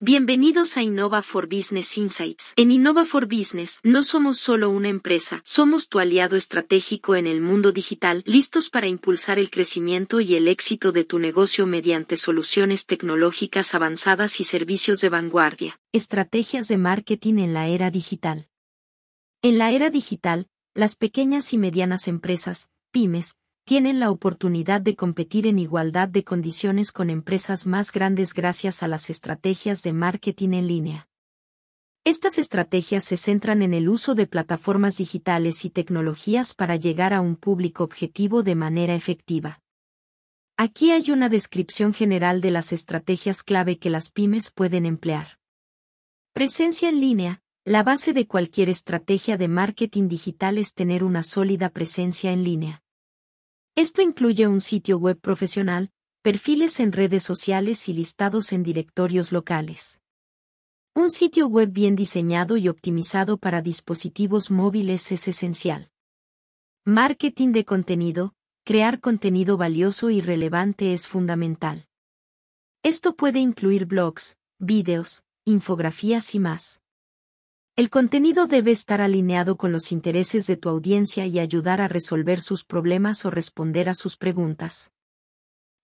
Bienvenidos a Innova for Business Insights. En Innova for Business no somos solo una empresa, somos tu aliado estratégico en el mundo digital, listos para impulsar el crecimiento y el éxito de tu negocio mediante soluciones tecnológicas avanzadas y servicios de vanguardia. Estrategias de marketing en la era digital. En la era digital, las pequeñas y medianas empresas, pymes, tienen la oportunidad de competir en igualdad de condiciones con empresas más grandes gracias a las estrategias de marketing en línea. Estas estrategias se centran en el uso de plataformas digitales y tecnologías para llegar a un público objetivo de manera efectiva. Aquí hay una descripción general de las estrategias clave que las pymes pueden emplear. Presencia en línea. La base de cualquier estrategia de marketing digital es tener una sólida presencia en línea. Esto incluye un sitio web profesional, perfiles en redes sociales y listados en directorios locales. Un sitio web bien diseñado y optimizado para dispositivos móviles es esencial. Marketing de contenido, crear contenido valioso y relevante es fundamental. Esto puede incluir blogs, vídeos, infografías y más. El contenido debe estar alineado con los intereses de tu audiencia y ayudar a resolver sus problemas o responder a sus preguntas.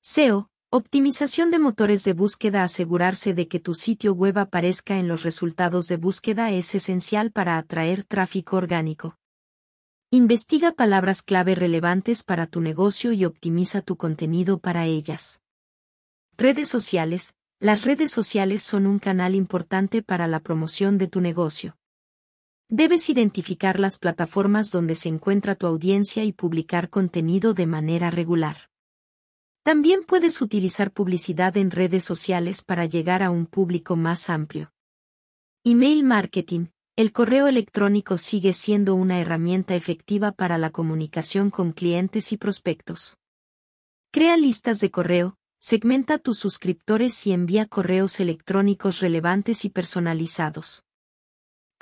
SEO, optimización de motores de búsqueda. Asegurarse de que tu sitio web aparezca en los resultados de búsqueda es esencial para atraer tráfico orgánico. Investiga palabras clave relevantes para tu negocio y optimiza tu contenido para ellas. Redes sociales. Las redes sociales son un canal importante para la promoción de tu negocio. Debes identificar las plataformas donde se encuentra tu audiencia y publicar contenido de manera regular. También puedes utilizar publicidad en redes sociales para llegar a un público más amplio. Email marketing. El correo electrónico sigue siendo una herramienta efectiva para la comunicación con clientes y prospectos. Crea listas de correo, segmenta tus suscriptores y envía correos electrónicos relevantes y personalizados.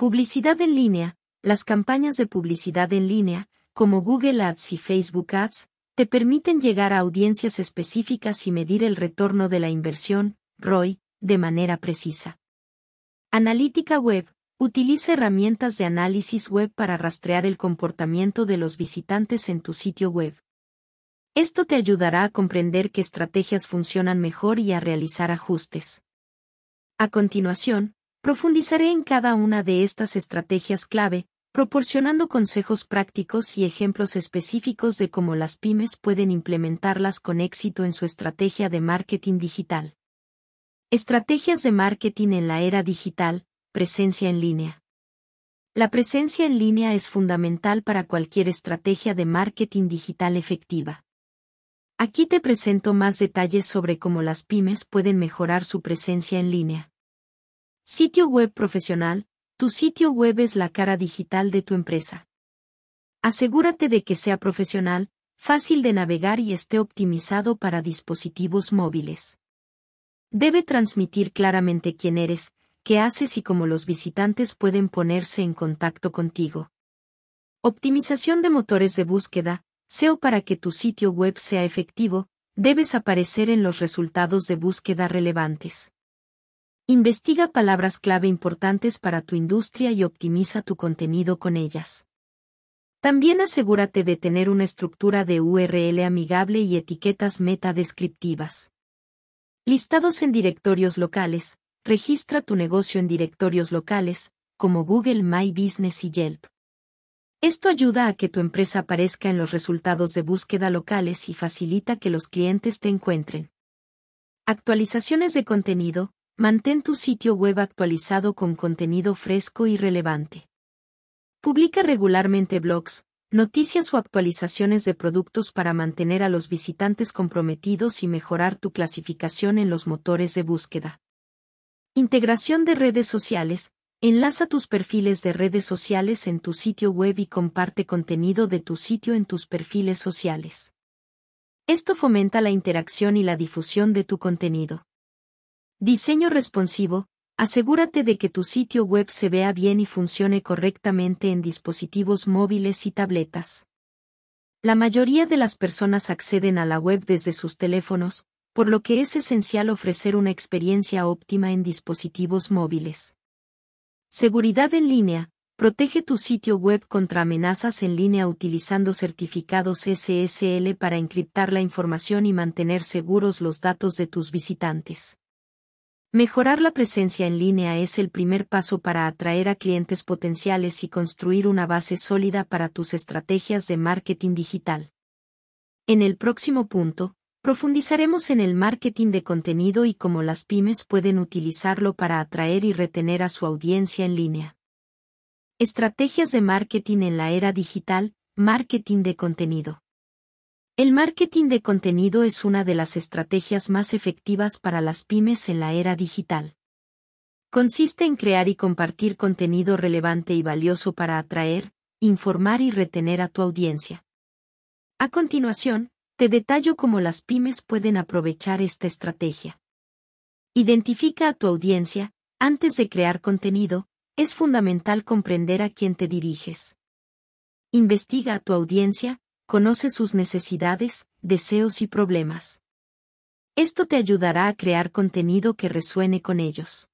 Publicidad en línea. Las campañas de publicidad en línea, como Google Ads y Facebook Ads, te permiten llegar a audiencias específicas y medir el retorno de la inversión, ROI, de manera precisa. Analítica Web. Utiliza herramientas de análisis web para rastrear el comportamiento de los visitantes en tu sitio web. Esto te ayudará a comprender qué estrategias funcionan mejor y a realizar ajustes. A continuación, Profundizaré en cada una de estas estrategias clave, proporcionando consejos prácticos y ejemplos específicos de cómo las pymes pueden implementarlas con éxito en su estrategia de marketing digital. Estrategias de marketing en la era digital, presencia en línea. La presencia en línea es fundamental para cualquier estrategia de marketing digital efectiva. Aquí te presento más detalles sobre cómo las pymes pueden mejorar su presencia en línea. Sitio web profesional, tu sitio web es la cara digital de tu empresa. Asegúrate de que sea profesional, fácil de navegar y esté optimizado para dispositivos móviles. Debe transmitir claramente quién eres, qué haces y cómo los visitantes pueden ponerse en contacto contigo. Optimización de motores de búsqueda, SEO para que tu sitio web sea efectivo, debes aparecer en los resultados de búsqueda relevantes. Investiga palabras clave importantes para tu industria y optimiza tu contenido con ellas. También asegúrate de tener una estructura de URL amigable y etiquetas meta descriptivas. Listados en directorios locales. Registra tu negocio en directorios locales, como Google My Business y Yelp. Esto ayuda a que tu empresa aparezca en los resultados de búsqueda locales y facilita que los clientes te encuentren. Actualizaciones de contenido. Mantén tu sitio web actualizado con contenido fresco y relevante. Publica regularmente blogs, noticias o actualizaciones de productos para mantener a los visitantes comprometidos y mejorar tu clasificación en los motores de búsqueda. Integración de redes sociales. Enlaza tus perfiles de redes sociales en tu sitio web y comparte contenido de tu sitio en tus perfiles sociales. Esto fomenta la interacción y la difusión de tu contenido. Diseño responsivo, asegúrate de que tu sitio web se vea bien y funcione correctamente en dispositivos móviles y tabletas. La mayoría de las personas acceden a la web desde sus teléfonos, por lo que es esencial ofrecer una experiencia óptima en dispositivos móviles. Seguridad en línea. Protege tu sitio web contra amenazas en línea utilizando certificados SSL para encriptar la información y mantener seguros los datos de tus visitantes. Mejorar la presencia en línea es el primer paso para atraer a clientes potenciales y construir una base sólida para tus estrategias de marketing digital. En el próximo punto, profundizaremos en el marketing de contenido y cómo las pymes pueden utilizarlo para atraer y retener a su audiencia en línea. Estrategias de marketing en la era digital, marketing de contenido. El marketing de contenido es una de las estrategias más efectivas para las pymes en la era digital. Consiste en crear y compartir contenido relevante y valioso para atraer, informar y retener a tu audiencia. A continuación, te detallo cómo las pymes pueden aprovechar esta estrategia. Identifica a tu audiencia, antes de crear contenido, es fundamental comprender a quién te diriges. Investiga a tu audiencia, conoce sus necesidades, deseos y problemas. Esto te ayudará a crear contenido que resuene con ellos.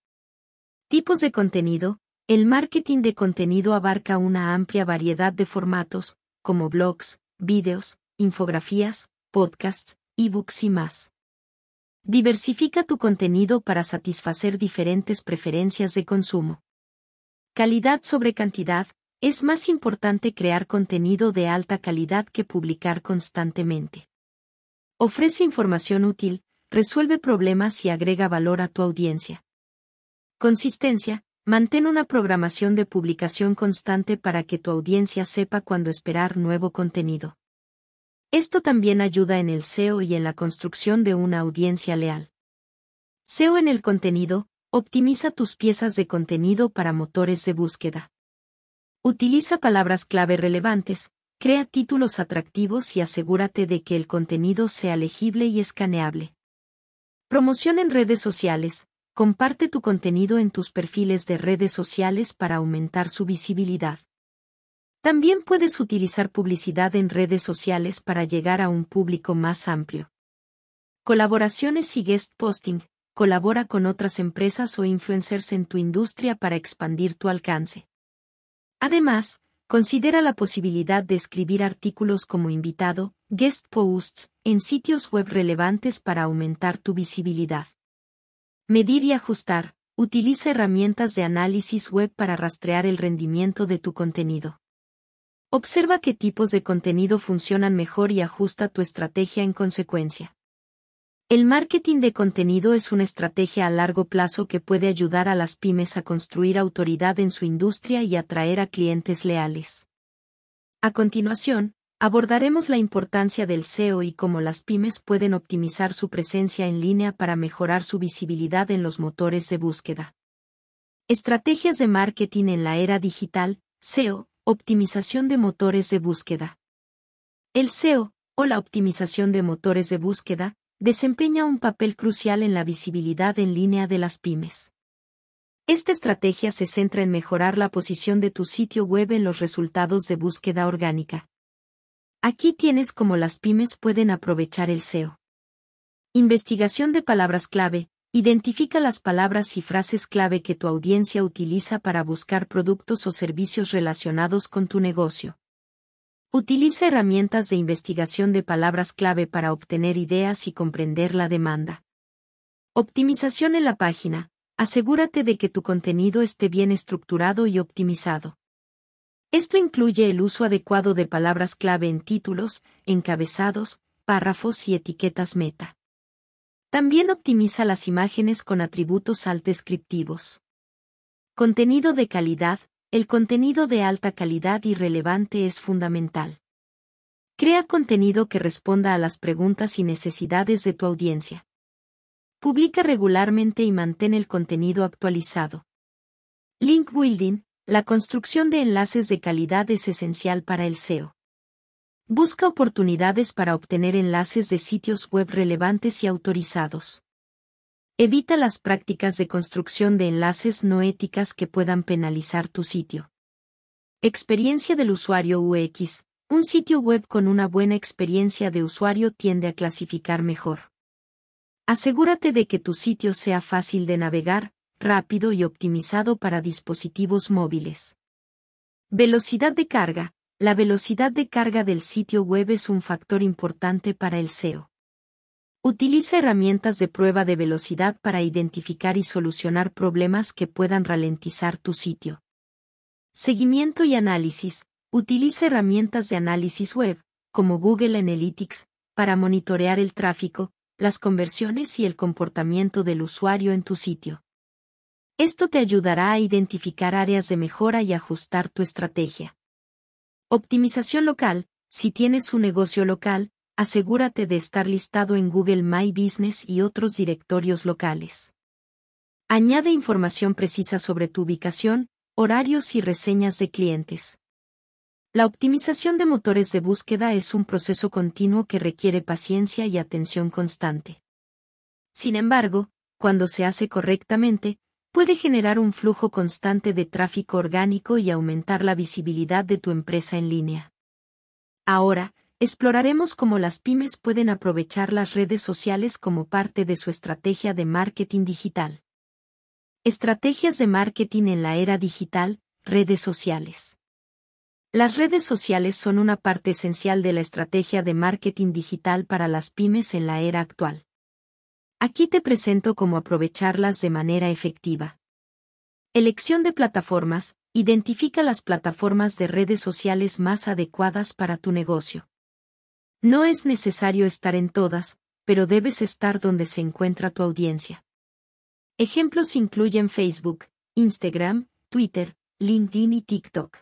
Tipos de contenido. El marketing de contenido abarca una amplia variedad de formatos, como blogs, vídeos, infografías, podcasts, ebooks y más. Diversifica tu contenido para satisfacer diferentes preferencias de consumo. Calidad sobre cantidad. Es más importante crear contenido de alta calidad que publicar constantemente. Ofrece información útil, resuelve problemas y agrega valor a tu audiencia. Consistencia. Mantén una programación de publicación constante para que tu audiencia sepa cuándo esperar nuevo contenido. Esto también ayuda en el SEO y en la construcción de una audiencia leal. SEO en el contenido, optimiza tus piezas de contenido para motores de búsqueda. Utiliza palabras clave relevantes, crea títulos atractivos y asegúrate de que el contenido sea legible y escaneable. Promoción en redes sociales. Comparte tu contenido en tus perfiles de redes sociales para aumentar su visibilidad. También puedes utilizar publicidad en redes sociales para llegar a un público más amplio. Colaboraciones y guest posting. Colabora con otras empresas o influencers en tu industria para expandir tu alcance. Además, considera la posibilidad de escribir artículos como invitado, guest posts, en sitios web relevantes para aumentar tu visibilidad. Medir y ajustar. Utiliza herramientas de análisis web para rastrear el rendimiento de tu contenido. Observa qué tipos de contenido funcionan mejor y ajusta tu estrategia en consecuencia. El marketing de contenido es una estrategia a largo plazo que puede ayudar a las pymes a construir autoridad en su industria y atraer a clientes leales. A continuación, abordaremos la importancia del SEO y cómo las pymes pueden optimizar su presencia en línea para mejorar su visibilidad en los motores de búsqueda. Estrategias de marketing en la era digital, SEO, optimización de motores de búsqueda. El SEO, o la optimización de motores de búsqueda, desempeña un papel crucial en la visibilidad en línea de las pymes. Esta estrategia se centra en mejorar la posición de tu sitio web en los resultados de búsqueda orgánica. Aquí tienes cómo las pymes pueden aprovechar el SEO. Investigación de palabras clave. Identifica las palabras y frases clave que tu audiencia utiliza para buscar productos o servicios relacionados con tu negocio. Utiliza herramientas de investigación de palabras clave para obtener ideas y comprender la demanda. Optimización en la página. Asegúrate de que tu contenido esté bien estructurado y optimizado. Esto incluye el uso adecuado de palabras clave en títulos, encabezados, párrafos y etiquetas meta. También optimiza las imágenes con atributos alt descriptivos. Contenido de calidad, el contenido de alta calidad y relevante es fundamental. Crea contenido que responda a las preguntas y necesidades de tu audiencia. Publica regularmente y mantén el contenido actualizado. Link building, la construcción de enlaces de calidad es esencial para el SEO. Busca oportunidades para obtener enlaces de sitios web relevantes y autorizados. Evita las prácticas de construcción de enlaces no éticas que puedan penalizar tu sitio. Experiencia del usuario UX. Un sitio web con una buena experiencia de usuario tiende a clasificar mejor. Asegúrate de que tu sitio sea fácil de navegar, rápido y optimizado para dispositivos móviles. Velocidad de carga. La velocidad de carga del sitio web es un factor importante para el SEO. Utiliza herramientas de prueba de velocidad para identificar y solucionar problemas que puedan ralentizar tu sitio. Seguimiento y análisis. Utiliza herramientas de análisis web, como Google Analytics, para monitorear el tráfico, las conversiones y el comportamiento del usuario en tu sitio. Esto te ayudará a identificar áreas de mejora y ajustar tu estrategia. Optimización local. Si tienes un negocio local, asegúrate de estar listado en Google My Business y otros directorios locales. Añade información precisa sobre tu ubicación, horarios y reseñas de clientes. La optimización de motores de búsqueda es un proceso continuo que requiere paciencia y atención constante. Sin embargo, cuando se hace correctamente, puede generar un flujo constante de tráfico orgánico y aumentar la visibilidad de tu empresa en línea. Ahora, Exploraremos cómo las pymes pueden aprovechar las redes sociales como parte de su estrategia de marketing digital. Estrategias de marketing en la era digital, redes sociales. Las redes sociales son una parte esencial de la estrategia de marketing digital para las pymes en la era actual. Aquí te presento cómo aprovecharlas de manera efectiva. Elección de plataformas. Identifica las plataformas de redes sociales más adecuadas para tu negocio. No es necesario estar en todas, pero debes estar donde se encuentra tu audiencia. Ejemplos incluyen Facebook, Instagram, Twitter, LinkedIn y TikTok.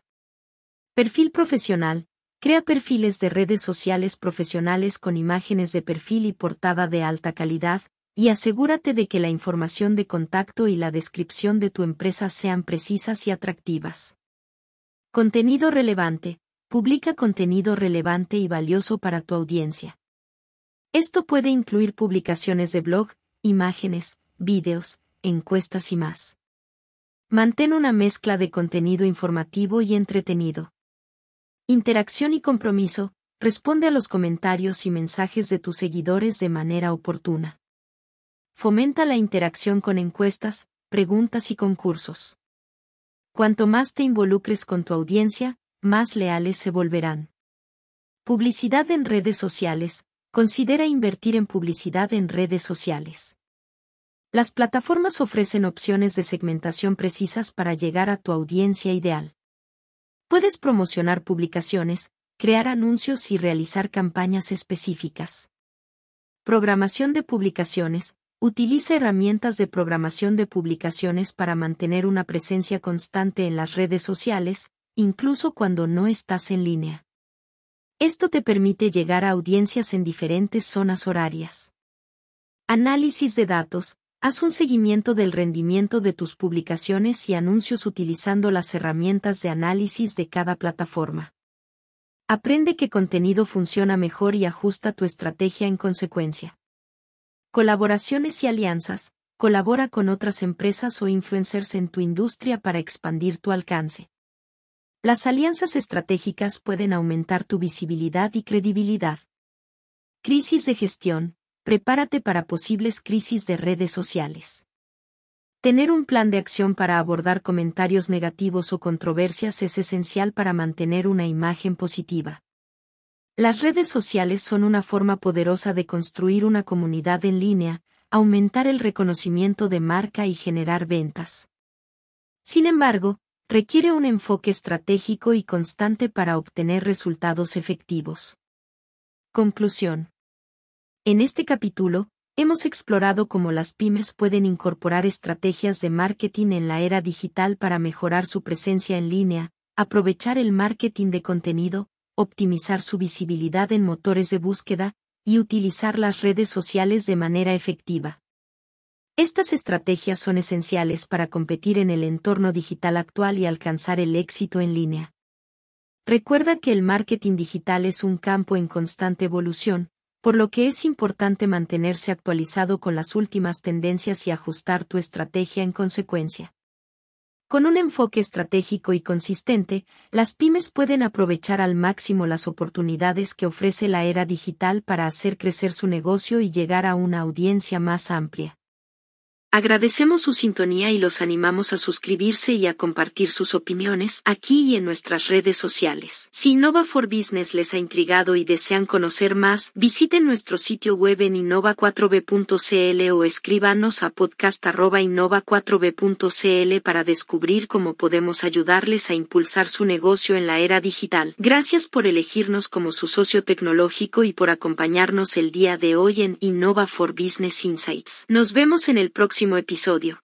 Perfil profesional. Crea perfiles de redes sociales profesionales con imágenes de perfil y portada de alta calidad, y asegúrate de que la información de contacto y la descripción de tu empresa sean precisas y atractivas. Contenido relevante. Publica contenido relevante y valioso para tu audiencia. Esto puede incluir publicaciones de blog, imágenes, vídeos, encuestas y más. Mantén una mezcla de contenido informativo y entretenido. Interacción y compromiso, responde a los comentarios y mensajes de tus seguidores de manera oportuna. Fomenta la interacción con encuestas, preguntas y concursos. Cuanto más te involucres con tu audiencia, más leales se volverán. Publicidad en redes sociales. Considera invertir en publicidad en redes sociales. Las plataformas ofrecen opciones de segmentación precisas para llegar a tu audiencia ideal. Puedes promocionar publicaciones, crear anuncios y realizar campañas específicas. Programación de publicaciones. Utiliza herramientas de programación de publicaciones para mantener una presencia constante en las redes sociales, incluso cuando no estás en línea. Esto te permite llegar a audiencias en diferentes zonas horarias. Análisis de datos. Haz un seguimiento del rendimiento de tus publicaciones y anuncios utilizando las herramientas de análisis de cada plataforma. Aprende qué contenido funciona mejor y ajusta tu estrategia en consecuencia. Colaboraciones y alianzas. Colabora con otras empresas o influencers en tu industria para expandir tu alcance. Las alianzas estratégicas pueden aumentar tu visibilidad y credibilidad. Crisis de gestión. Prepárate para posibles crisis de redes sociales. Tener un plan de acción para abordar comentarios negativos o controversias es esencial para mantener una imagen positiva. Las redes sociales son una forma poderosa de construir una comunidad en línea, aumentar el reconocimiento de marca y generar ventas. Sin embargo, requiere un enfoque estratégico y constante para obtener resultados efectivos. Conclusión. En este capítulo, hemos explorado cómo las pymes pueden incorporar estrategias de marketing en la era digital para mejorar su presencia en línea, aprovechar el marketing de contenido, optimizar su visibilidad en motores de búsqueda, y utilizar las redes sociales de manera efectiva. Estas estrategias son esenciales para competir en el entorno digital actual y alcanzar el éxito en línea. Recuerda que el marketing digital es un campo en constante evolución, por lo que es importante mantenerse actualizado con las últimas tendencias y ajustar tu estrategia en consecuencia. Con un enfoque estratégico y consistente, las pymes pueden aprovechar al máximo las oportunidades que ofrece la era digital para hacer crecer su negocio y llegar a una audiencia más amplia. Agradecemos su sintonía y los animamos a suscribirse y a compartir sus opiniones aquí y en nuestras redes sociales. Si Innova for Business les ha intrigado y desean conocer más, visiten nuestro sitio web en innova4b.cl o escríbanos a podcast.innova4b.cl para descubrir cómo podemos ayudarles a impulsar su negocio en la era digital. Gracias por elegirnos como su socio tecnológico y por acompañarnos el día de hoy en Innova for Business Insights. Nos vemos en el próximo episodio.